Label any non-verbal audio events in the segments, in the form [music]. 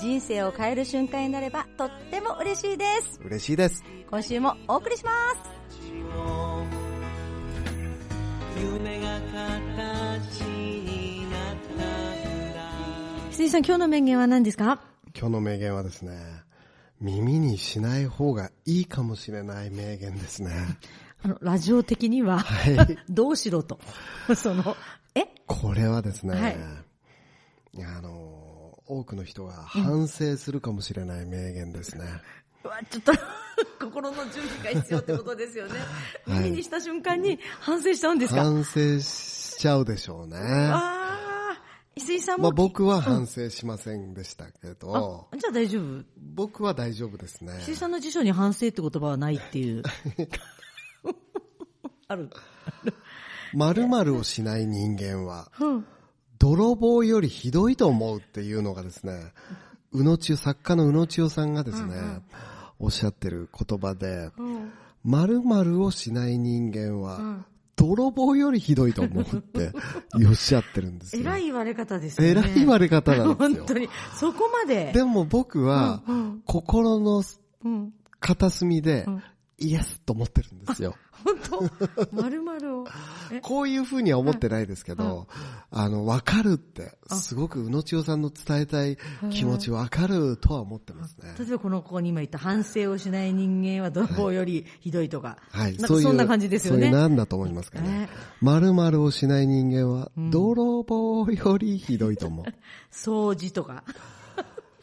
人生を変える瞬間になればとっても嬉しいです。嬉しいです。今週もお送りします。夢が形になったんだ鈴井さん、今日の名言は何ですか？今日の名言はですね、耳にしない方がいいかもしれない名言ですね。あの、ラジオ的には、はい。[laughs] どうしろと。その、え？これはですね、はいいやあの、多くの人が反省するかもしれない名言ですね。[laughs] うわ、ちょっと、[laughs] 心の準備が必要ってことですよね。はい耳にした瞬間に反省しちゃうんですか、反省しちゃうでしょうね。ああ、石井さんも、まあ僕は反省しませんでしたけど、あじゃあ大丈夫？僕は大丈夫ですね。石井さんの辞書に反省って言葉はないっていう。[laughs] ある。〇〇をしない人間は、うん。泥棒よりひどいと思うっていうのがですね、宇野千代、作家の宇野千代さんがですね、おっしゃってる言葉で、うん。〇〇をしない人間は、ん泥棒よりひどいと思うって [laughs] おっしゃってるんですよ。偉い言われ方ですよね。偉い言われ方なんですよ。本当に。そこまで。でも僕は、うん心のうん。片隅で、うんイエスと思ってるんですよ。本当？まるまるを。え、こういうふうには思ってないですけど、あの、わかるって、すごく宇野千代さんの伝えたい気持ちわかるとは思ってますね。例えばこのここに今言った反省をしない人間は泥棒よりひどいとか。はい。なんかそんな感じですよね。そういうなんだと思いますかねね。〇〇をしない人間は、泥棒よりひどいと思う。[laughs] 掃除とか。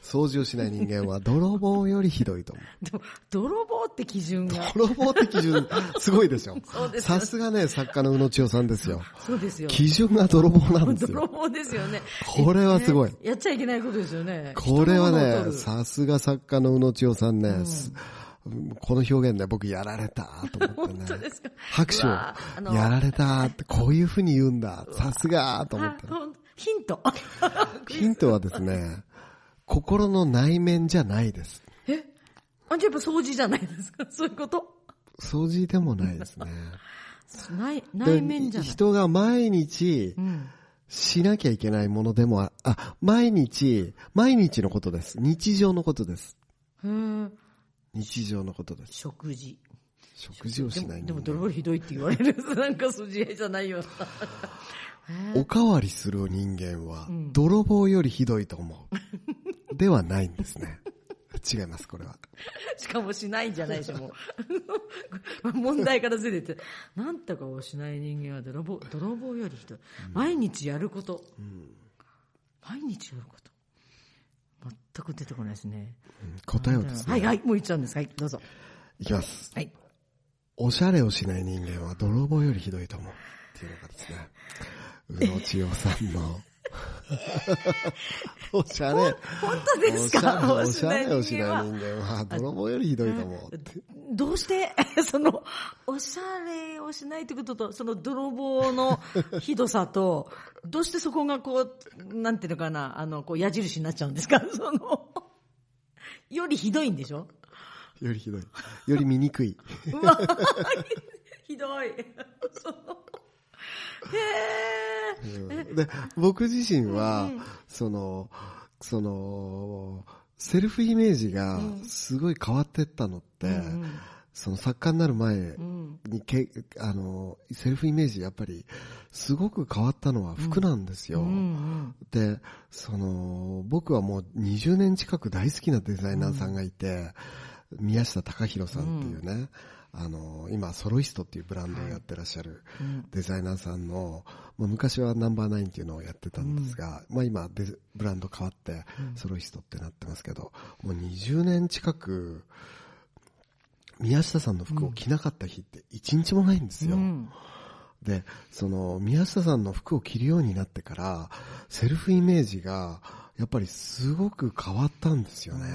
掃除をしない人間は、泥棒よりひどいと思う。[laughs] でも、泥棒って基準が。泥棒って基準、すごいでしょ [laughs] そうですよさすがね、作家の宇野千代さんですよ。そうですよ。基準が泥棒なんですよ。泥棒ですよね。これはすごいねやっちゃいけないことですよね。これはね、さすが作家の宇野千代さんね、すこの表現ね、僕やられたと思ってね。[laughs] 本当ですか？拍手をやられたって、こういう風に言うんだ。さすがと思って。ヒント。ヒントはですね、心の内面じゃないです。え？あ、じゃあやっぱ掃除じゃないですか？[laughs] そういうこと？掃除でもないですね。[laughs] 内、内面じゃない。で人が毎日うん。しなきゃいけないものでもあ、あ、毎日、毎日のことです。日常のことです。日常のことです。食事。食事をしないでも、でも泥棒ひどいって言われる。[laughs] なんか筋合いじゃないよな。おかわりする人間はん、泥棒よりひどいと思う。ではないんですね。[laughs] 違います、これは。しかもしないんじゃないでしょ、もう。[laughs] 問題からずれて。なんとかをしない人間は泥棒、泥棒よりひどい。毎日やること。毎日やること。全く出てこないですね。答えをですね、はい、はい、もう言っちゃうんです。はい、どうぞ。いきます。はい。おしゃれをしない人間は泥棒よりひどいと思う。っていうのがですね、宇野千代さんの、[laughs] おしゃれ、本当ですか？おしゃれをしない人間は。人間は。泥棒よりひどいと思う。どうして、その、おしゃれをしないってことと、その泥棒のひどさと、[laughs] どうしてそこがこう、なんていうのかな、あの、こう矢印になっちゃうんですか？[laughs] その、よりひどいんでしょ？よりひどい。より醜い。うわひどい。その、で、僕自身は、その、その、セルフイメージがすごい変わってったのって、その作家になる前うん。にけ、あの、セルフイメージやっぱりすごく変わったのは服なんですよ。うんうん。で、その、僕はもう20年近く大好きなデザイナーさんがいて、宮下隆弘さんっていうね、あの、今、ソロイストっていうブランドをやってらっしゃるデザイナーさんの、まあ、昔はナンバーナインっていうのをやってたんですが、まあ今デザ、ブランド変わって、ソロイストってなってますけど、もう20年近く、宮下さんの服を着なかった日って一日もないんですよ。うん。で、その、宮下さんの服を着るようになってから、セルフイメージが、やっぱりすごく変わったんですよね。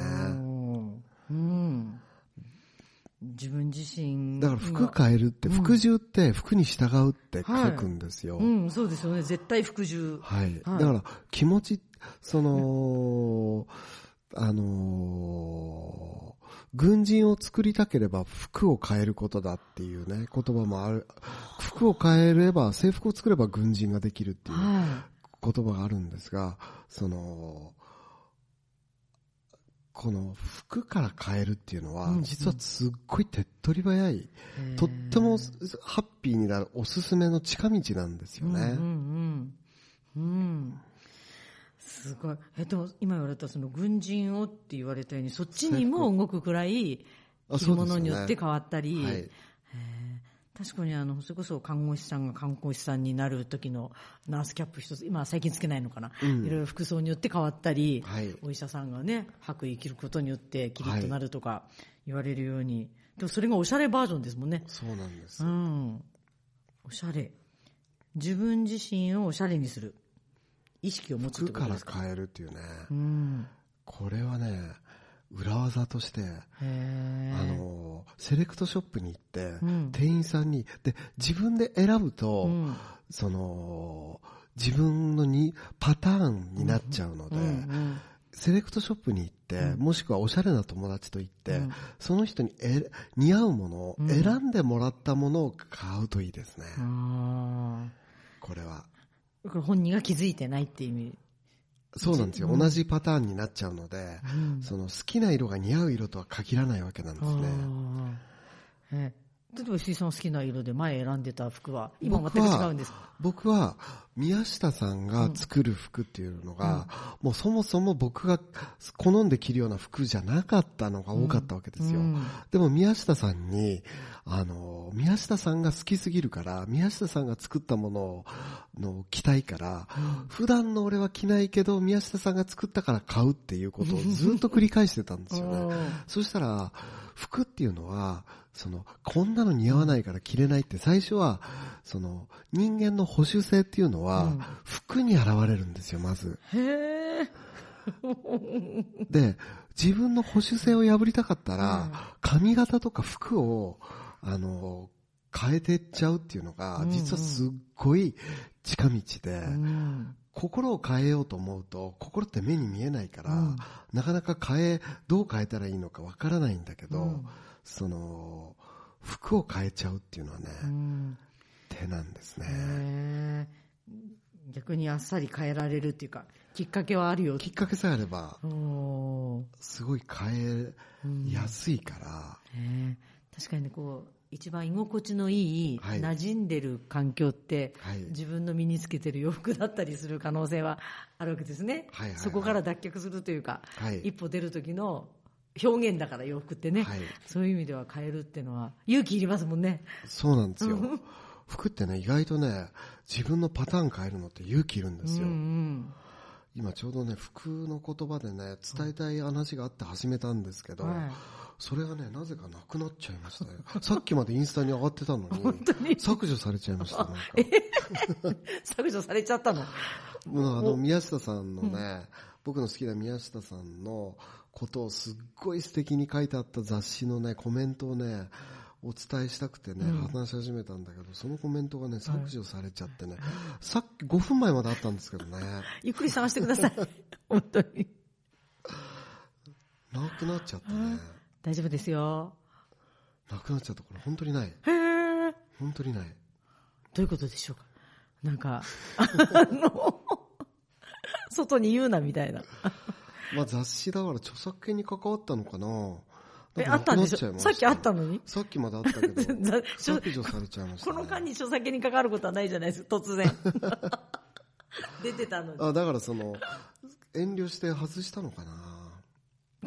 うん。自分自身だから服変えるって、服従って服に従うって書くんですよ。うん、そうですよね。絶対服従。はい。はいだから気持ち、その、あのー軍人を作りたければ服を変えることだっていうね、言葉もある。服を変えれば、制服を作れば軍人ができるっていうは言葉があるんですが、その、この服から変えるっていうのは、実はすっごい手っ取り早い、い。とってもハッピーになるおすすめの近道なんですよね。うんうんうん。うん。すごい。え、でも今言われたその軍人をって言われたように、そっちにも動くくらい、あ着るものによって変わったり、はい。確かにあの、それこそ看護師さんが看護師さんになる時のナースキャップ一つ、今は最近つけないのかな、うんいろいろ服装によって変わったり、はいお医者さんがね、白衣着ることによってキリッとなるとか言われるように、でもそれがおしゃれバージョンですもんね。そうなんですう。ん。おしゃれ。自分自身をおしゃれにする。意識を持つって服からことですか？変えるっていうね、うん。これはね、裏技として、あの、セレクトショップに行って、うん。店員さんに、で、自分で選ぶと、うん。その、自分のに、パターンになっちゃうので、うんうんセレクトショップに行って、うん。もしくはおしゃれな友達と行って、うん。その人にえ似合うものを、うん。選んでもらったものを買うといいですね。あこれは。ーこれ本人が気づいてないっていう意味。そうなんですよ。うん同じパターンになっちゃうので、うんその好きな色が似合う色とは限らないわけなんですね。例えば石井さんの好きな色で前選んでた服は今全く違うんですか？僕は宮下さんが作る服っていうのが、もうそもそも僕が好んで着るような服じゃなかったのが多かったわけですよ。うんでも宮下さんに、あの、宮下さんが好きすぎるから、宮下さんが作ったものをの着たいから、普段の俺は着ないけど、宮下さんが作ったから買うっていうことをずっと繰り返してたんですよね。[laughs] そしたら、服っていうのは、その、こんなの似合わないから着れないって最初は、その、人間の保守性っていうのは、服に現れるんですよ、まず。へえ。で、自分の保守性を破りたかったら、髪型とか服を、あの、変えてっちゃうっていうのが実はすっごい近道で、うん。心を変えようと思うと、心って目に見えないから、うん。なかなか変え、どう変えたらいいのかわからないんだけど、うん。その、服を変えちゃうっていうのはね、うん手なんですね。逆にあっさり変えられるっていうか、きっかけはあるよ。きっかけさえあれば、すごい変うんえやすいから、ね確かにね、こう、一番居心地のいい、はい。馴染んでる環境って、はい。自分の身につけてる洋服だったりする可能性はあるわけですね。はいはいはい。そこから脱却するというか、はい。一歩出る時の表現だから洋服ってね、はい。そういう意味では変えるっていうのは勇気いりますもんね。そうなんですよ。[laughs] 服ってね、意外とね、自分のパターン変えるのって勇気いるんですよ。うんうん今ちょうどね、服の言葉でね、伝えたい話があって始めたんですけど、はいそれがね、なぜかなくなっちゃいましたよ。[laughs] さっきまでインスタに上がってたのに、[laughs] 削除されちゃいました、なんか。[laughs] 削除されちゃったの？もうあの、宮下さんのね、僕の好きな宮下さんのことをすっごい素敵に書いてあった雑誌のね、コメントをね、お伝えしたくてね、話し始めたんだけど、そのコメントがね、削除されちゃってね、さっき5分前まであったんですけどね、[laughs] ゆっくり探してください。[laughs] 本当に。なくなっちゃったね。大丈夫ですよ。なくなっちゃった。これ本当にない。へー本当にない。どういうことでしょうか？なんか、あの、外に言うなみたいな。[laughs] まあ雑誌だから著作権に関わったのかなえ、なあったんでしょ？さっきあったのに？さっきまであったけど、ざ削除されちゃいました、ね。この間に著作権に関わることはないじゃないですか、突然。[laughs] 出てたのに。あ、だからその、遠慮して外したのかな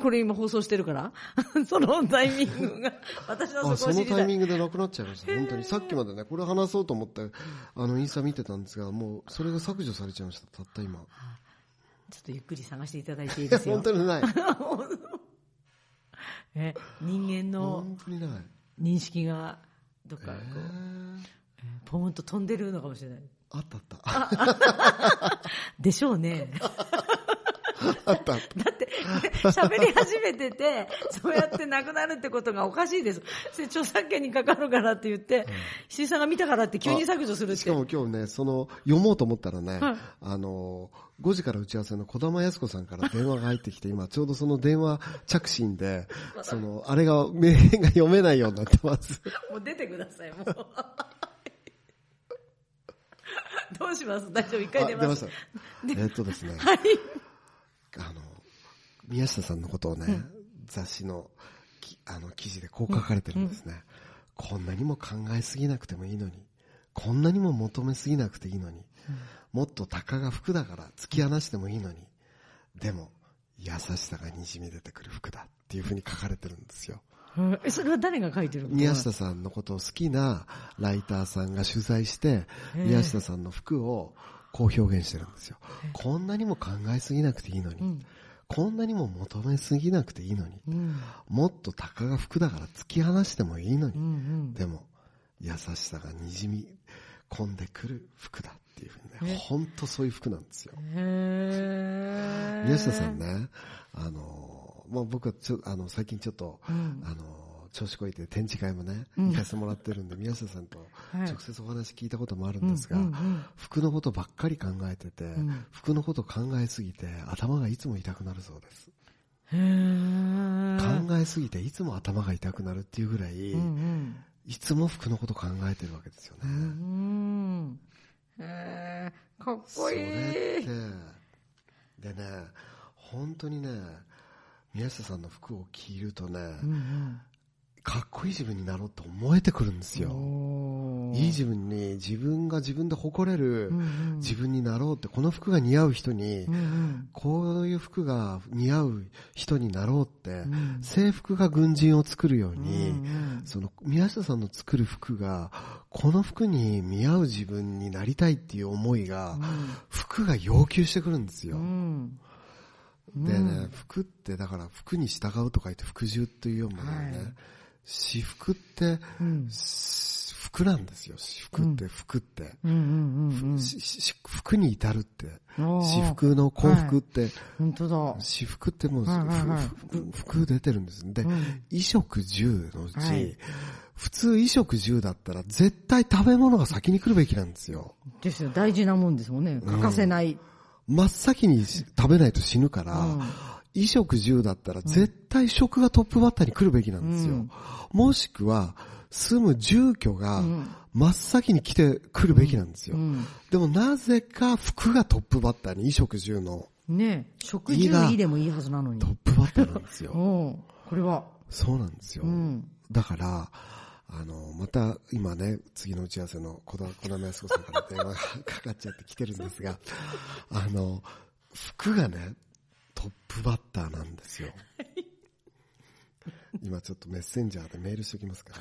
これ今放送してるから？[laughs] そのタイミングが、[laughs] 私はあ、そのそこを知りたい。タイミングでなくなっちゃいました。本当に。さっきまでね、これ話そうと思って、あの、インスタ見てたんですが、もう、それが削除されちゃいました。たった今。ちょっとゆっくり探していただいていいですよ本。当にない。[laughs] え人間の。認識が、どっかこう、えーポーンと飛んでるのかもしれない。あったあった。でしょうね。あったあっだって、喋り始めてて、そうやってなくなるってことがおかしいです。それ著作権にかかるからって言って、石井さんが見たからって急に削除するた。って。しかも今日ね、その、読もうと思ったらね、はいあの、5時から打ち合わせの小玉靖子さんから電話が入ってきて、今ちょうどその電話着信で、その、あれが、名言が読めないようになってます。[laughs] もう出てください、もう。どうします？大丈夫？一回あ出ます。した。えーっとですね、はい。あの、宮下さんのことをね、雑誌のきあの記事でこう書かれてるんですね。こんなにも考えすぎなくてもいいのに、こんなにも求めすぎなくていいのに、もっとたかが服だから突き放してもいいのに、でも優しさがにじみ出てくる服だっていうふうに書かれてるんですよ。[laughs] え、それは誰が書いてるの？宮下さんのことを好きなライターさんが取材して、宮下さんの服をこう表現してるんですよ。こんなにも考えすぎなくていいのに、んこんなにも求めすぎなくていいのに、うん。もっとたかが服だから突き放してもいいのに、うんうん。でも優しさがにじみ込んでくる服だっていうふうにえね、ほんとそういう服なんですよ。へー宮下さん。ね、あの、まあ、僕はちょ、あの、最近ちょっと、うんあの、調子こいて展示会もね、うん行かせてもらってるんで、宮下さんとはい直接お話聞いたこともあるんですが、うんうんうん服のことばっかり考えてて、ん服のこと考えすぎて頭がいつも痛くなるそうです。考えすぎていつも頭が痛くなるっていうぐらい、うんうん。いつも服のこと考えてるわけですよね。うん。へーかっそこいれってい。、でね、本当にね、宮下さんの服を着るとね、うんかっこいい自分になろうと思えてくるんですうんよ。いい自分に、自分が自分で誇れる自分になろうって、この服が似合う人にこういう服が似合う人になろうってん、制服が軍人を作るよううんに、うん。その宮下さんの作る服が、この服に見合う自分になりたいっていう思いが、服が要求してくるんですよ。うん。でね、服ってだから服に従うと書いて服従というようなね、はい私服って、服なんですよ。私服って、服って。服に至るって。私服の幸福って、本当だ。私服ってもう、服出てるんです。で、うん衣食住のうち、はい普通衣食住だったら絶対食べ物が先に来るべきなんですよ。ですよ。大事なもんですもんね。欠かせない。真っ先にし食べないと死ぬから、うん衣食住だったら絶対食がトップバッターに来るべきなんですよ。うんもしくは、住む住居がん真っ先に来てくるべきなんですよ。うんでもなぜか服がトップバッターに衣食住のね食事いいでもいいはずなのにト。ップバッターなんですよ。お [laughs] これは。そうなんですよ。うん。だから、あの、また今ね、次の打ち合わせの小玉康子さんから電話がかかっちゃって来てるんですが、あの、服がね、トップバッターなんですよ。今ちょっとメッセンジャーでメールしておきますから。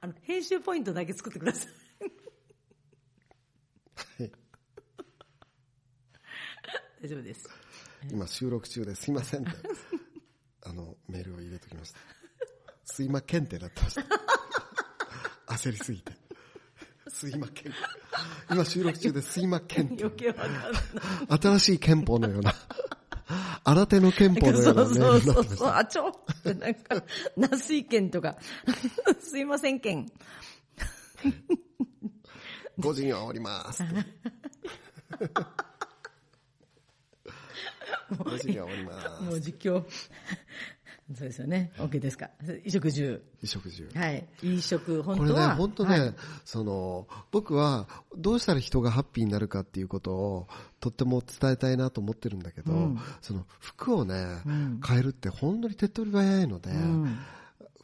あの、編集ポイントだけ作ってください。はい大丈夫です。今収録中ですいませんって、あの、メールを入れときました。すいまけんってなってました。焦りすぎて。すいまけん。今収録中ですいまけん。余計わかんない。新しい憲法のような、新手の憲法のよそううなメそうールになってます。そうそう。あ、ちょってなんか、なすい券とか、[laughs] すいません券。5時には終わりますって。5時には終わります。もう実況。そうですよね。OK ですか。衣食住。衣食住。はい。衣食、本これね。本当ね、はいその、僕はどうしたら人がハッピーになるかっていうことをとっても伝えたいなと思ってるんだけど、うんその服をね、うん変えるって本当に手っ取り早いので、うん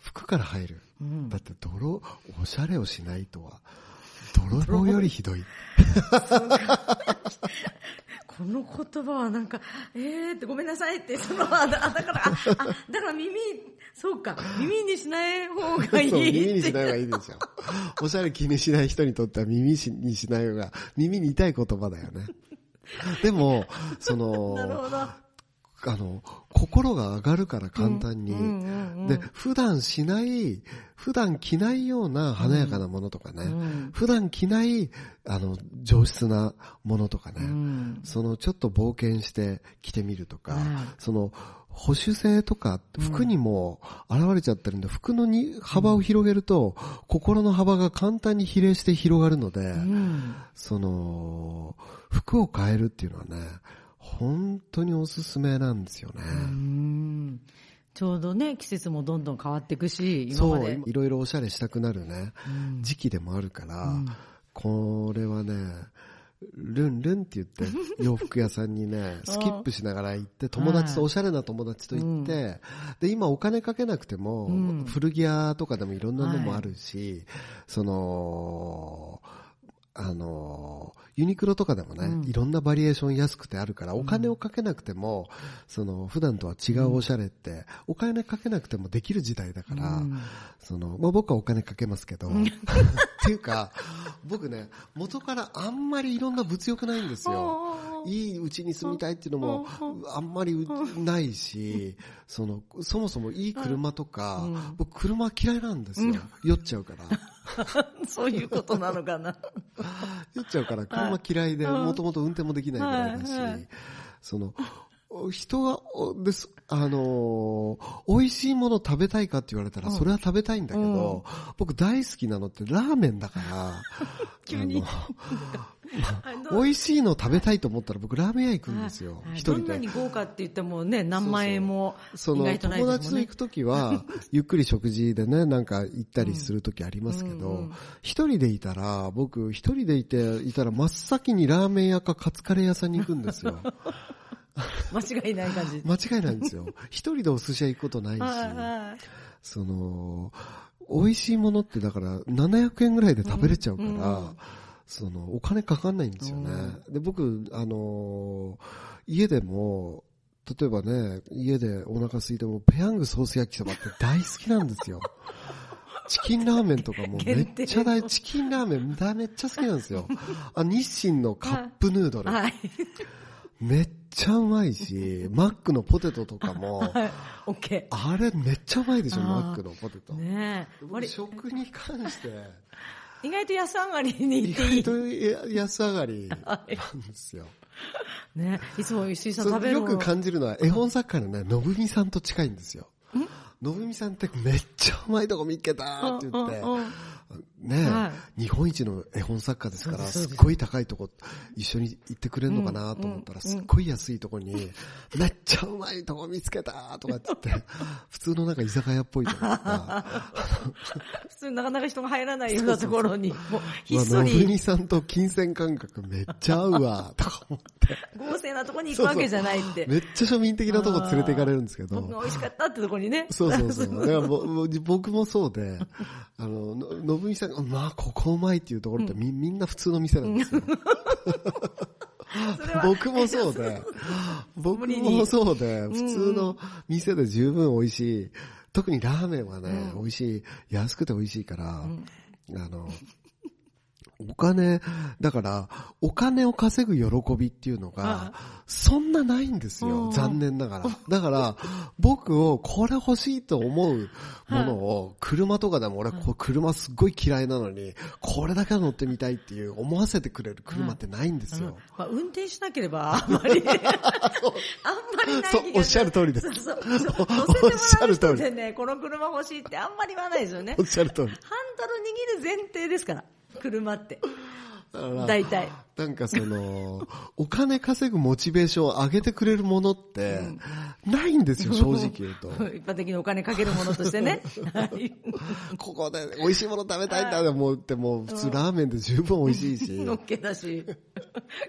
服から入る。うんだって泥、おしゃれをしないとは、泥棒よりひどい。この言葉はなんか、えーってごめんなさいって、その、あだから、あ、あだから耳、そうか、耳にしない方がいい。耳にしない方がいいでしょ。おしゃれ気にしない人にとっては耳にしない方が、耳に痛い言葉だよね。でも、その、[laughs] なるほど。あの、心が上がるから簡単に。うんうんうんで、普段しない、普段着ないような華やかなものとかね、うん。普段着ない、あの、上質なものとかね、うん。そのちょっと冒険して着てみるとか、はい。その保守性とか服にも現れちゃってるんで、服のに幅を広げると、心の幅が簡単に比例して広がるので、うん。その、服を変えるっていうのはね、本当におすすめなんですよね。うん。ちょうどね、季節もどんどん変わっていくし、今そうまで。、いろいろおしゃれしたくなるね、うん。時期でもあるから、うん。これはね、ルンルンって言って、[laughs] 洋服屋さんにね、スキップしながら行って、友達と、おしゃれな友達と行って、で、今お金かけなくても、うん。古着屋とかでもいろんなのもあるし、その、あの、ユニクロとかでもね、うん。いろんなバリエーション安くてあるから、お金をかけなくても、その、普段とは違うおしゃれって、お金かけなくてもできる時代だから、うん。その、まあ、僕はお金かけますけど、[laughs] っていうか、僕ね、元からあんまりいろんな物欲ないんですよ。いい家に住みたいっていうのもあんまりうないし、その、そもそもいい車とかうん、僕車嫌いなんですよ。酔っちゃうから。[laughs] そういうことなのかな。[laughs] 酔っちゃうから車嫌いで、うんもともと運転もできないぐらいだしその、人が、おです、あのー美味しいもの食べたいかって言われたら、それは食べたいんだけど、僕大好きなのってラーメンだから、急にあの [laughs] 美味しいの食べたいと思ったら僕ラーメン屋行くんですよは。い一人でどんなに。豪華って言ってもね、何万円もその友達と行。くときは、[laughs] ゆっくり食事でね、なんか行ったりするときありますけどうんうん、一人でいたら、僕一人でいて、いたら真っ先にラーメン屋かカツカレー屋さんに行くんですよ。[laughs] [laughs] 間違いない感じ。間違いないんですよ。一人でお寿司屋行くことないし、その、美味しいものってだから700円ぐらいで食べれちゃうから、うんうんその、お金かかんないんですよね。で、僕、あのー家でも、例えばね、家でお腹空いても、ペヤングソース焼きそばって大好きなんですよ。[laughs] チキンラーメンとかもめっちゃ大、チキンラーメンだめっちゃ好きなんですよ。[laughs] あ、日清のカップヌードル。はい。めっちゃうまいし、[laughs] マックのポテトとかも、[laughs] はい。オッケあれめっちゃうまいでしょ、マックのポテト。ー。ねえ。食に関して、[laughs] 意外と安上がりに意行ってい外い。と安上がりなんですよ。ねいつも石井さんそ食べるよく感じるのは、絵本作家のね、のぶみさんと近いんですよ。のぶみさんってめっちゃうまいとこ見っけたって言ってねは日本一の絵本作家ですから、すっごい高いとこ一緒に行ってくれるのかなと思ったら、すっごい安いとこに、[laughs] めっちゃうまいとこ見つけたとかって言って、[laughs] 普通のなんか居酒屋っぽいところが、普通なかなか人が入らないようなところに、もうひっまあのぶそりみさんと金銭感覚めっちゃ合うわ、とか思って。豪勢なところに行くわけじゃないって。めっちゃ庶民的なとこ連れて行かれるんですけど。僕が美味しかったってところにね。そうそうそう。だから [laughs] 僕もそうで、あの、ののぶみさんが、まあ、ここうまいっていうところってみ,、みんな普通の店なんですよ。僕もそうで、僕もそうで、[laughs] 普通の店で十分美味しい。特にラーメンはね、うん美味しい。安くて美味しいから、あの、お金、だから、お金を稼ぐ喜びっていうのが、そんなないんですよ。うん残念ながら。だから、僕をこれ欲しいと思うものを、車とかでも俺、車すっごい嫌いなのに、これだけは乗ってみたいっていう思わせてくれる車ってないんですよ。まあ、運転しなければ、[laughs] あんまり、あんまりないそうおっしゃる通りですそうそう。[laughs] おっ乗せてもらうしゃる通りね、この車欲しいってあんまり言わないですよねお。っしゃる通り。ハンドル握る前提ですから、車って。大体。なんかその、[laughs] お金稼ぐモチベーションを上げてくれるものって、ないんですよ、正直言うと。[laughs] 一般的にお金かけるものとしてね。[laughs] はいここで美味しいもの食べたいんだと思っても、普通ラーメンで十分美味しいし、のっけだし、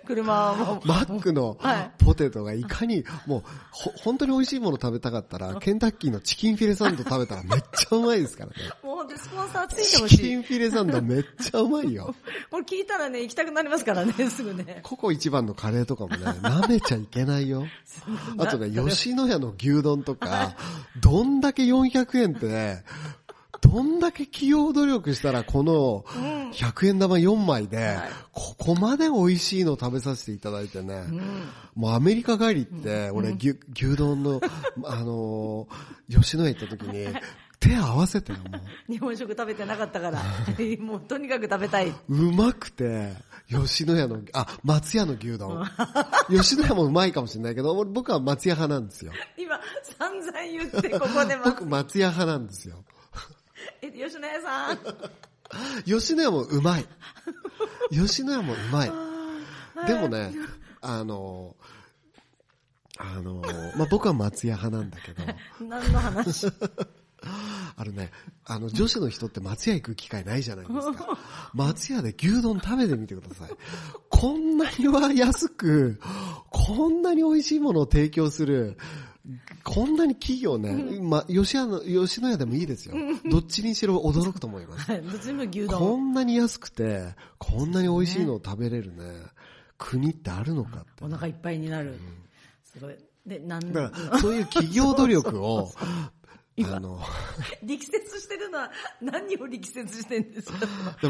車はもう、マックのはいポテトがいかに、もう、ほ、本当に美味しいもの食べたかったら、ケンタッキーのチキンフィレサンド食べたらめっちゃうまいですからね。もうほんとスポンサーついてチほしい。キンフィレサンドめっちゃうまいよ。これ聞いたらね、行きたくなりますからね、すぐね。ココ一番のカレーとかもね、[laughs] 舐めちゃいけないよ。あとね、吉野家の牛丼とか、どんだけ400円って、どんだけ企業努力したらこの100円玉4枚ではい、ここまで美味しいの食べさせていただいてね、もうアメリカ帰りって、俺牛牛丼の、あのー、吉野家行った時に、手合わせてよ、もう。日本食食べてなかったから、[laughs] もうとにかく食べたい。うまくて、吉野家の、あ、松屋の牛丼。吉野家もうまいかもしれないけど、俺僕は松屋派なんですよ。今、散々言って、ここでま僕松屋派なんですよ。え、吉野家さん。吉野家もうまい。吉野家もうまい。でもね、あの、あの、まあ、僕は松屋派なんだけど、[laughs] 何の話？あのね、あの、女子の人って松屋行く機会ないじゃないですか。松屋で牛丼食べてみてください。こんなには安く、こんなに美味しいものを提供する、こんなに企業ね、まあ、吉野吉野家でもいいですよ。どっちにしろ驚くと思います。はい、どっちも牛こ丼。んなに安くて、こんなに美味しいのを食べれるね、国ってあるのかって。お腹いっぱいになる。すごい。で、なんだから、そういう企業努力を、あの、[laughs] 力説してるのは何を力説してんですか？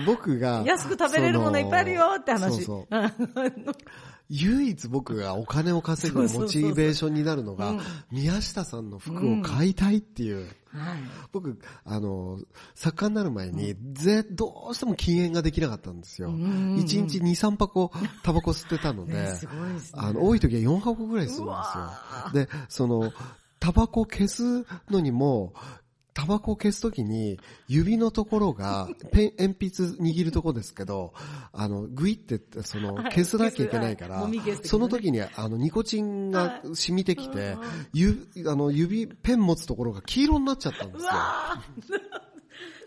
僕が、安く食べれるものいっぱいあるよって話。そうそう唯一僕がお金を稼ぐモチベーションになるのが、宮下さんの服を買いたいっていう。はい。僕、あの、作家になる前に、ぜ、どうしても禁煙ができなかったんですよ。1日2、3箱タバコ吸ってたので、[laughs] あの、多い時は4箱ぐらい吸うんですうよわ。で、その、タバコ消すのにも、タバコを消すときに、指のところが、[laughs] ペン、鉛筆握るところですけど、あの、グイって、その、はい。消さなきゃいけないからその時に、あの、ニコチンが染みてきて、ゆ、あの、指、ペン持つところが黄色になっちゃったんですよ。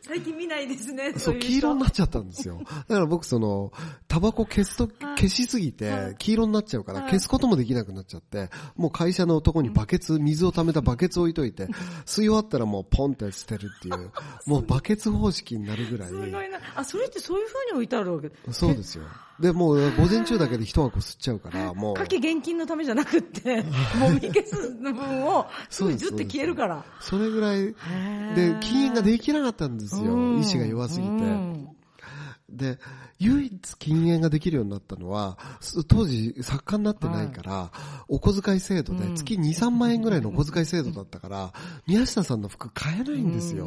最近見ないですね。そう、い黄色になっちゃったんですよ。だから僕その、タバコ消すと、消しすぎて、黄色になっちゃうから、消すこともできなくなっちゃって、もう会社のとこにバケツ、水を溜めたバケツ置いといて、[laughs] 吸い終わったらもうポンって捨てるっていう、[laughs] もうバケツ方式になるぐらい、すごいな。あ、それってそういう風に置いてあるわけ？そうですよ。で、もう午前中だけで一箱吸っちゃうから、[laughs] もう、かけ現金のためじゃなくって、[laughs] もみ消す部分を、すぐジュって消えるから。それぐらい、で、禁煙ができなかったんですよ。意志が弱すぎて。で、唯一禁煙ができるようになったのは、す当時作家になってないから、お小遣い制度で月2、3万円ぐらいのお小遣い制度だったから、宮下さんの服買えないんですよ。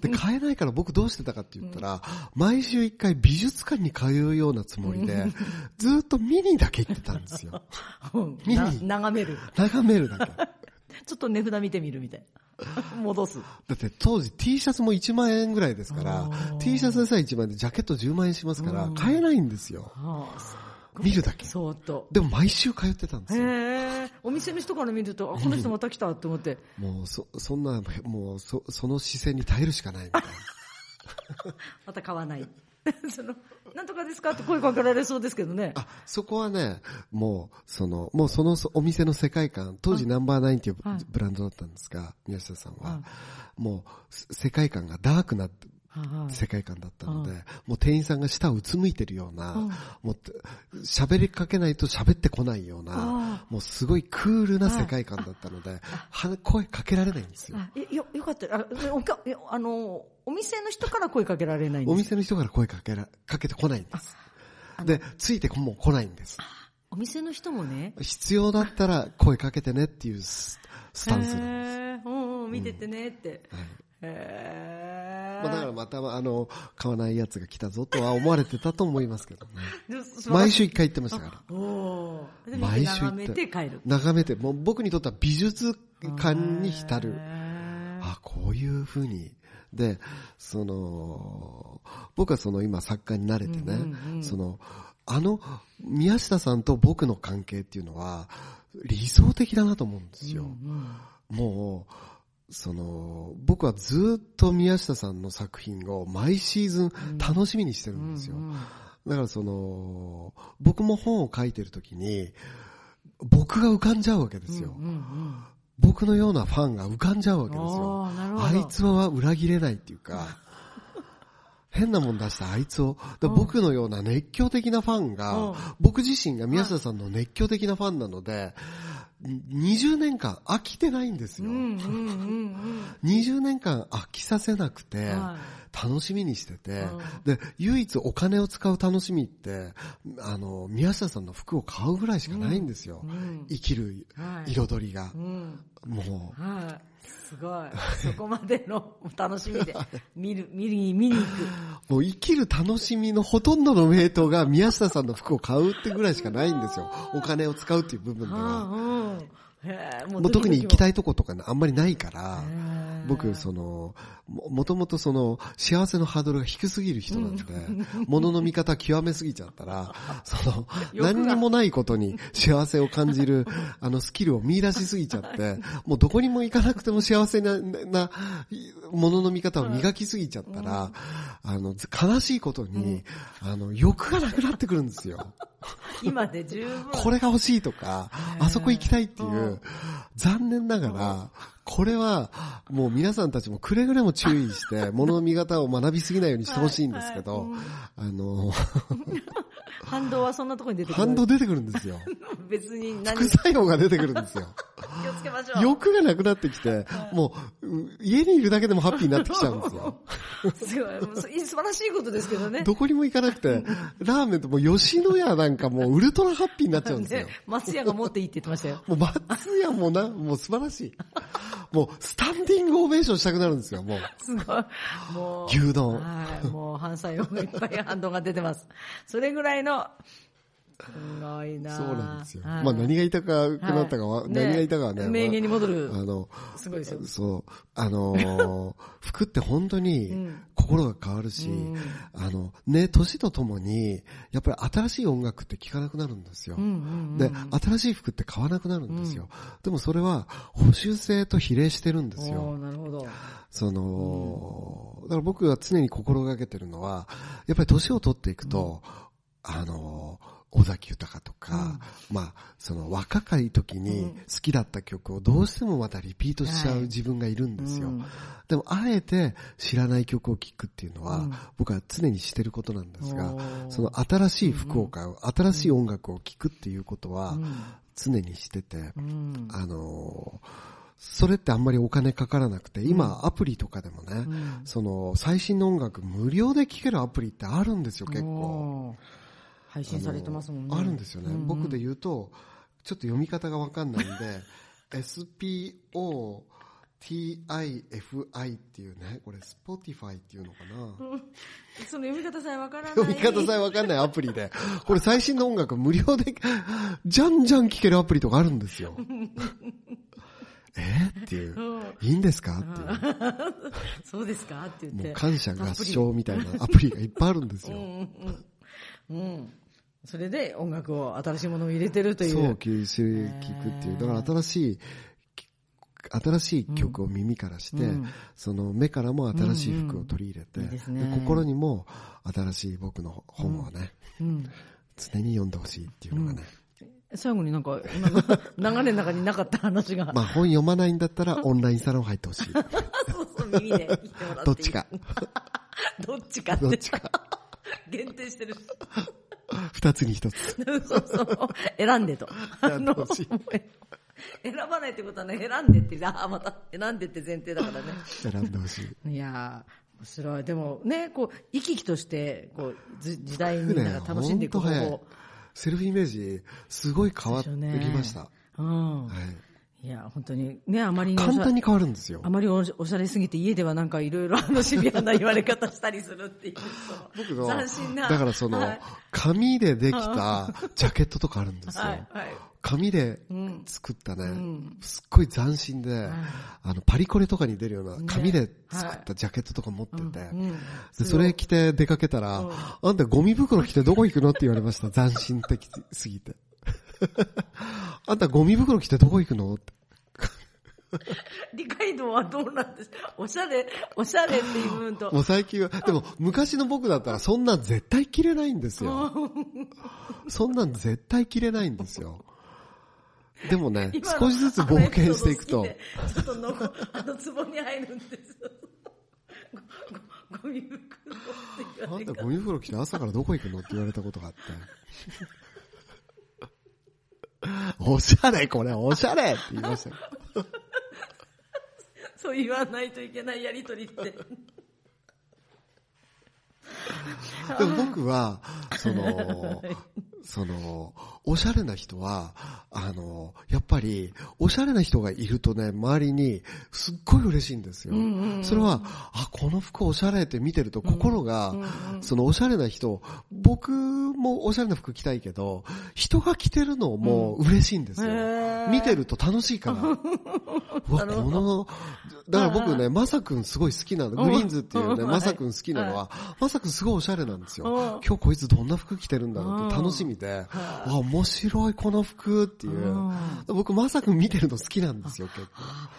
で、買えないから僕どうしてたかって言ったら、毎週一回美術館に通うようなつもりで、ずっと見にだけ行ってたんですよ。[laughs] うん見にな眺める。眺めるだけ。[laughs] ちょっと値札見てみるみたいな。[laughs] 戻す。だって当時 T シャツも1万円ぐらいですから、T シャツでさえ1万円でジャケット10万円しますから、買えないんですよ。見るだけ。そーっと。でも毎週通ってたんですよ。お店の人から見ると、あ、この人また来たって思って。もう、そ、そんな、もう、そ、その視線に耐えるしかないみたいな。[laughs] また買わない。[laughs] その、なんとかですかって声かけられそうですけどね。あ、そこはね、もう、その、もうそのお店の世界観、当時ナンバーナインっていうはい。ブランドだったんですが、宮下さんは、はいもう、世界観がダークなはい世界観だったので、もう店員さんが舌をうつむいてるような、もう、喋りかけないと喋ってこないような、もうすごいクールな世界観だったので、は声かけられないんですよ。よ、よかった。あ、おか、えあの、お店の人から声かけられないんです？お店の人から声かけら、かけてこないんです。で、ついてもう来ないんです。お店の人もね。必要だったら声かけてねっていうススタンスなんです。うん、見ててねって。はいへまあ、だからまた、あの、買わない奴が来たぞとは思われてたと思いますけどね。[laughs] ー毎週一回行ってましたから。毎週行眺めってて帰る。眺めて、もう僕にとっては美術館に浸る。あ、こういう風に。で、その、僕はその今作家になれてね、その、あの、宮下さんと僕の関係っていうのは、理想的だなと思うんですよ。もう、その、僕はずっと宮下さんの作品を毎シーズン楽しみにしてるんですよ。だからその、僕も本を書いてるときに、僕が浮かんじゃうわけですよ。うんうん僕のようなファンが浮かんじゃうわけですよ。あいつは裏切れないっていうか、[laughs] 変なもん出したあいつを、だ僕のような熱狂的なファンうん。が、僕自身が宮下さんの熱狂的なファンなので、20年間飽きてないんですよ。うんうんうん20年間飽きさせなくて、は楽しみにしてて、うんで、唯一お金を使う楽しみって、あの、宮下さんの服を買うぐらいしかないんですよ。うんうん生きるはい彩りがう。んもう、はい。すごい。そこまでの楽しみで、[laughs] 見る、見に、見に行く。もう生きる楽しみのほとんどのウェイトが宮下さんの服を買うってぐらいしかないんですよ。お金を使うっていう部分では。ももう特に行きたい。いとことかあんまりないから、僕、その、ももともとその、幸せのハードルが低すぎる人なんで、[laughs] 物の見方極めすぎちゃったら、[laughs] その、何にもないことに幸せを感じる、[laughs] あの、スキルを見出しすぎちゃって、もうどこにも行かなくても幸せな、な、物の見方を磨きすぎちゃったら、あの、ず悲しいことに、あの、欲がなくなってくるんですよ。今で十分。これが欲しいとか、あそこ行きたいっていう、残念ながら、これは、もう皆さんたちもくれぐれも注意して、[laughs] 物の見方を学びすぎないようにしてほしいんですけど、あの、[laughs] 反動はそんなところに出てくる。反動出てくるんですよ。[laughs] 別に何副作用が出てくるんですよ。気をつけましょう。欲がなくなってきて、もう、う家にいるだけでもハッピーになってきちゃうんですよ。すごい。素晴らしいことですけどね。どこにも行かなくて、ラーメンともう吉野家なんかもうウルトラハッピーになっちゃうんですよね。松屋が持っていいって言ってましたよ。もう松屋もな、もう素晴らしい。もうスタンディングオベーションしたくなるんですよ、もう。すごい。もう。牛丼はい。もう反作用がいっぱい反動が出てます。それぐらいの、すごいなそうなんですよ。はいまあ何が言いたくなったかは、はい何が言いたかはね。名言に戻るあの、すごいですよ。そう、あのー [laughs] 服って本当に心が変わるし、うんあの、ね、年とともに、やっぱり新しい音楽って聴かなくなるんですよ。うんうんうんで、新しい服って買わなくなるんですよ。でもそれは補修性と比例してるんですよ。なるほど。その、だから僕が常に心がけてるのは、やっぱり年を取っていくと、あの、尾崎豊とか、まあ、その若かい時に好きだった曲をどうしてもまたリピートしちゃう自分がいるんですよ。うん。でも、あえて知らない曲を聴くっていうのは、うん。僕は常にしてることなんですがその新しい服を買う、新しい音楽を聴くっていうことはうん。常にしてて、うん。あのーそれってあんまりお金かからなくて、今アプリとかでもね、ん。その最新の音楽無料で聴けるアプリってあるんですよ、結構。配信されてますもんね。あるんですよね。うんうん僕で言うと、ちょっと読み方がわかんないんで、[laughs] SPOTIFI っていうね、これ Spotify っていうのかな。[laughs] その読み方さえわからない。読み方さえわかんないアプリで、これ最新の音楽無料で、じゃんじゃん聴けるアプリとかあるんですよ。[laughs] え？っていう。いいんですか？っていう。そうですか？って言って。もう感謝合唱みたいなアプリがいっぱいあるんですよ。うん。それで音楽を、新しいものを入れてるという。そう、吸収聞くっていう。だから新しい、新しい曲を耳からして、うんその目からも新しい服を取り入れて、心にも新しい僕の本をね、うん。常に読んでほしいっていうのがね。最後になんか、流れの中になかった話が。[laughs] まあ本読まないんだったら [laughs] オンラインサロン入ってほしい。そうそう、耳で言ってもらっていいどっちか。どっちか。[laughs] どっちか。限定してる。二つに一つ。そうそう。選んでと。選んでほしい選ばないってことはね、選んでって、ああ、また選んでって前提だからね。選んでほしい。いやー、面白い。でもね、こう、生き生きとして、こう、ず時代になんか楽しんでいく方法。セルフイメージ、すごい変わってきました。うん。はい。いや、本当に、ね、あまりに簡単に変わるんですよあ。まりおしおしゃれすぎて家ではなんかいろいろあのシビアな言われ方したりするっていう。僕の、斬新な。だからその、はい紙でできたジャケットとかあるんですよ。はい、はい。紙でうん作ったね、んすっごい斬新で、あの、パリコレとかに出るような紙で作はいったジャケットとか持ってて、うんでそれ着て出かけたら、あんたゴミ袋着てどこ行くのって言われました。斬新的すぎて。[laughs] あんたゴミ袋着てどこ行くの？って。理解度はどうなんです？かおしゃれ、おしゃれっていう部分と。もう最近は、でも昔の僕だったらそんなん絶対着れないんですよ。[laughs] そんなん絶対着れないんですよ。でもね、少しずつ冒険していくとちょっとのこ、あの、壺に入るんですゴミ袋あんたゴミ袋着て朝からどこ行くのって言われたことがあって。[laughs] おしゃれ、これ、おしゃれって言いましたよ。[laughs] そう言わないといけないやりとりって。でも僕は、その、[laughs] その、おしゃれな人は、あの、やっぱり、おしゃれな人がいるとね、周りに、すっごい嬉しいんですよ。それは、あ、この服おしゃれって見てると心が、そのおしゃれな人、僕もおしゃれな服着たいけど、人が着てるのも嬉しいんですよ。見てると楽しいから。[laughs] うわ、この、だから僕ね、まさくんすごい好きなの。グリーンズっていうね、うんまさくん好きなのは、まさくんすごいおしゃれなんですよ。うん今日こいつどんな服着てるんだろうって楽しみで、あ、面白いこの服っていう。僕まさくん見てるの好きなんですよ、結構。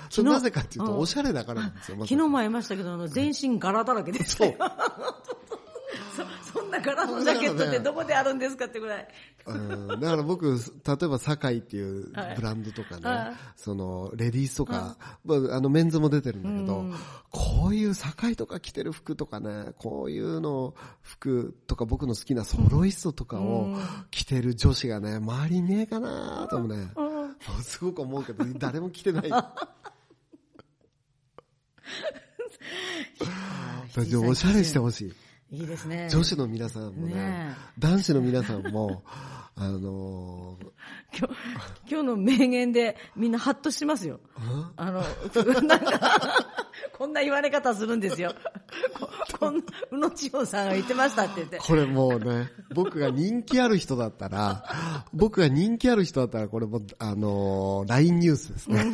それなぜかっていうと、おしゃれだからなんですよ、ま昨日も会いましたけど、あの、全身柄だらけです。そう。[laughs] そそんな柄のジャケットってどこであるんですかってぐらい。うん。だから僕、例えば、堺っていうはい。ブランドとかね、はい。その、レディースとか、まああの、メンズも出てるんだけど、こういう堺とか着てる服とかね、こういうの服とか僕の好きなソロイストとかを着てる女子がね、周りにねえかなともね、もうすごく思うけど、誰も着てない。[laughs] おしゃれしてほしい。いいですね。女子の皆さんもね、ね男子の皆さんも、[laughs] あのー今日、今日の名言でみんなハッとしますよ。あの、なんか、こんな言われ方するんですよ。ここんな、うのちおさんが言ってましたって言って。これもうね、僕が人気ある人だったら、僕が人気ある人だったら、これも、あのー LINE ニュースですね。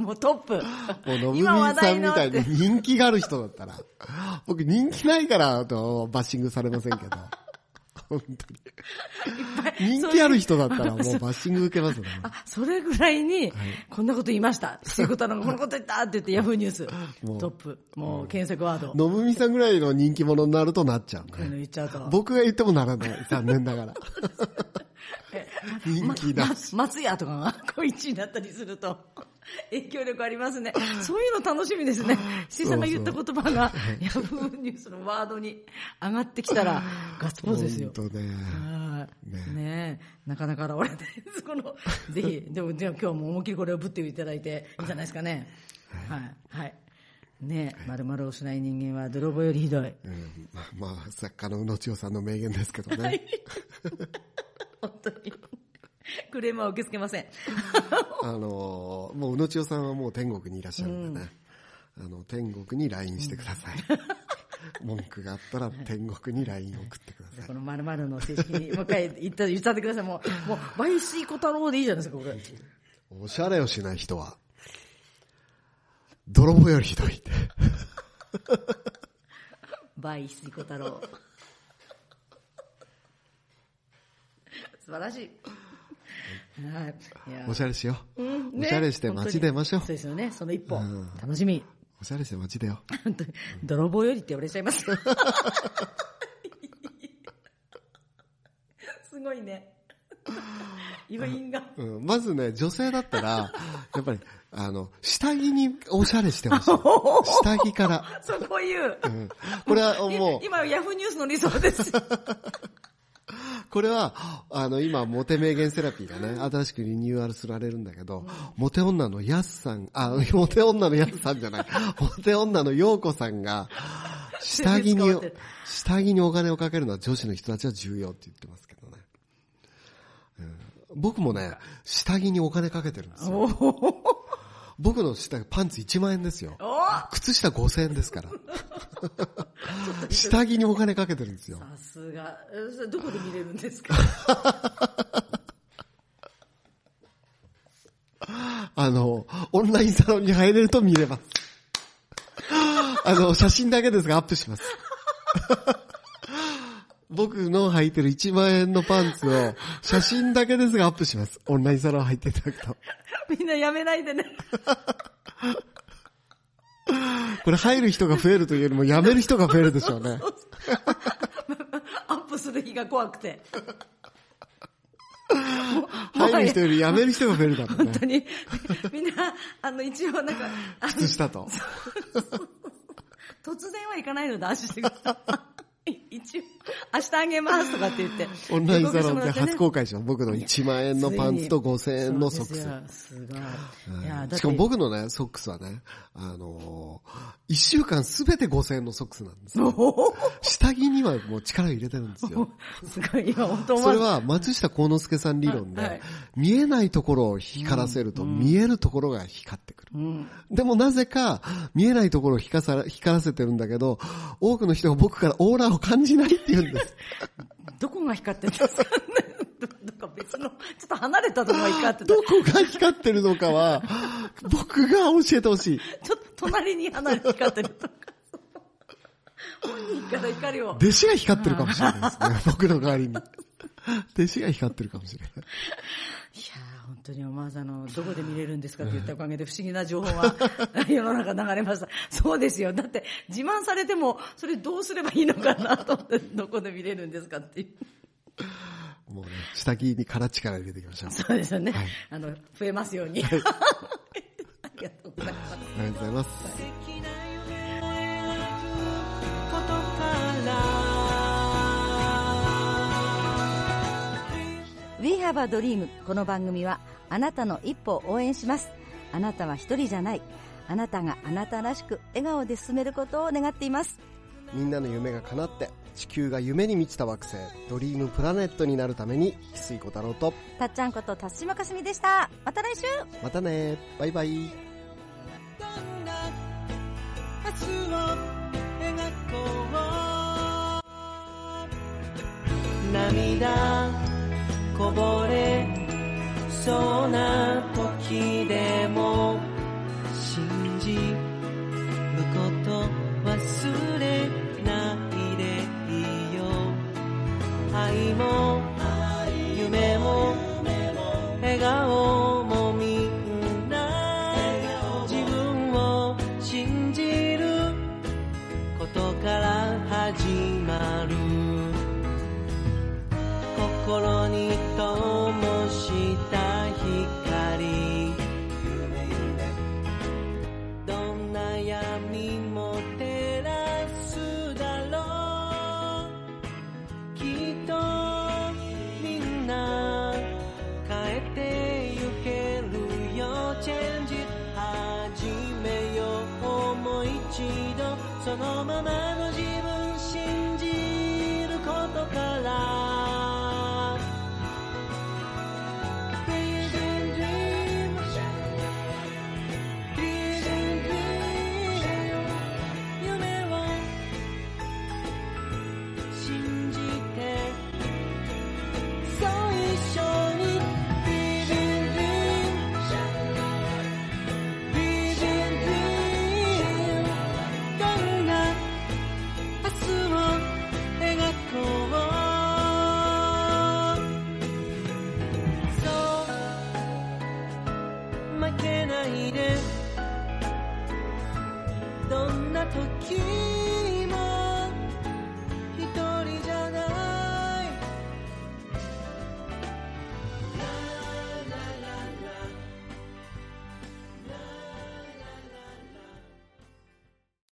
もうトップ。もう、のぶみ今話さんみたていに人気がある人だったら、僕人気ないから、と、バッシングされませんけど。本当に。人気ある人だったらもうバッシング受けますね。あ、それぐらいに、こんなこと言いました。していうことなの、こんなこと言ったって言って、ヤフーニュース。トップ。もう検索ワード。のぶみさんぐらいの人気者になるとなっちゃうね。言っちゃうと。僕が言ってもならない。残念ながら。人気だま松屋とかがこう1位になったりすると、影響力ありますね。そういうの楽しみですね。C さんが言った言葉が、[laughs] ヤフーニュースのワードに上がってきたら、ガッツポーズですよ。本当ね。はいねなかなか現れないです。[laughs] この、ぜひ、でも、でも今日も思いっきりこれをぶっていただいていいんじゃないですかね。はい。はい。ねえ、丸々をしない人間は泥棒よりひどい。うんまあ、まあ、作家の宇野千代さんの名言ですけどね。本当に。クレームは受け付けません。あのーもう宇野千代さんはもう天国にいらっしゃるんでね。あの、天国に LINE してください。[laughs] 文句があったら天国に LINE 送ってください。この〇〇の正式に、もう一回言った、言っちゃってください。もう、もう、倍水小太郎でいいじゃないですか、これ。おしゃれをしない人は、泥棒よりひどいって。倍水小太郎。素晴らしい。はい。いやおしゃれしよう。ねおしゃれして街出ましょうそうですよね、その一歩。うん楽しみ。おしゃれして街出よ本当に泥棒よりって言われちゃいますよ。[laughs] すごいね。余韻が。う。うん、まずね、女性だったら、やっぱり、あの、下着におしゃれしてほしい。[laughs] 下着から。[laughs] そこ言う。うんこれはもう、今、ヤフーニュースの理想です。これは、あの、今、モテ名言セラピーがね、新しくリニューアルすられるんだけど、モテ女のヤスさん、あ、[laughs] モテ女のヤスさんじゃない、モテ女のヨーコさんが、下着に [laughs] 下着にお金をかけるのは女子の人たちは重要って言ってますけどね。うん僕もね、下着にお金かけてるんですよ。僕の下着、パンツ1万円ですよ。靴下5000円ですから。下着にお金かけてるんですよ。さすが。どこで見れるんですか？[laughs] あの、オンラインサロンに入れると見れます。あの、写真だけですがアップします。僕の履いてる1万円のパンツを写真だけですがアップします。オンラインサロン入っていただくと。みんなやめないでね。[laughs] これ入る人が増えるというよりもやめる人が増えるでしょうね。アップする日が怖くて。入る人よりやめる人が増えるだろうね本。当に、みんな、あの、一応なんか、あの靴下と。[laughs] 突然はいかないので安心してください。一応、明日あげますとかって言って。オンラインサロンで初公開します。僕の1万円のパンツと5000円のソックス。すごい。しかも僕のね、ソックスはね、あのー、1週間すべて5000円のソックスなんですよ。お [laughs] 下着にはもう力入れてるんですよ。ー [laughs] すごい、今本当それは松下幸之助さん理論で、はい見えないところを光らせると、見えるところが光ってくる。うん。でもなぜか、見えないところを光らせてるんだけど、多くの人が僕からオーラを感じないって言うんです。どこが光ってるんですか？どか別の、ちょっと離れたところが光ってた。どこが光ってるのかは、僕が教えてほしい。ちょっと隣に離れて光ってるとか。本人から光を。弟子が光ってるかもしれないですね。僕の代わりに。弟子が光ってるかもしれない。いやー本当に思わずあの、どこで見れるんですかって言ったおかげで不思議な情報が [laughs] 世の中流れました。そうですよ。だって自慢されても、それどうすればいいのかなと思って、どこで見れるんですかっていう。もうね、下着に空力入れていきましょう。そうですよね。はいあの、増えますように。[laughs] ありがとうございます。ありがとうございます。We have a dream この番組はあなたの一歩を応援します。あなたは一人じゃない。あなたがあなたらしく笑顔で進めることを願っています。みんなの夢が叶って、地球が夢に満ちた惑星、ドリームプラネットになるために、翡翠小太郎と、たっちゃんこと辰島かすみでした。また来週。またね。バイバイ。涙こぼれそうな時でも信じること忘れないでいいよ愛も夢も笑顔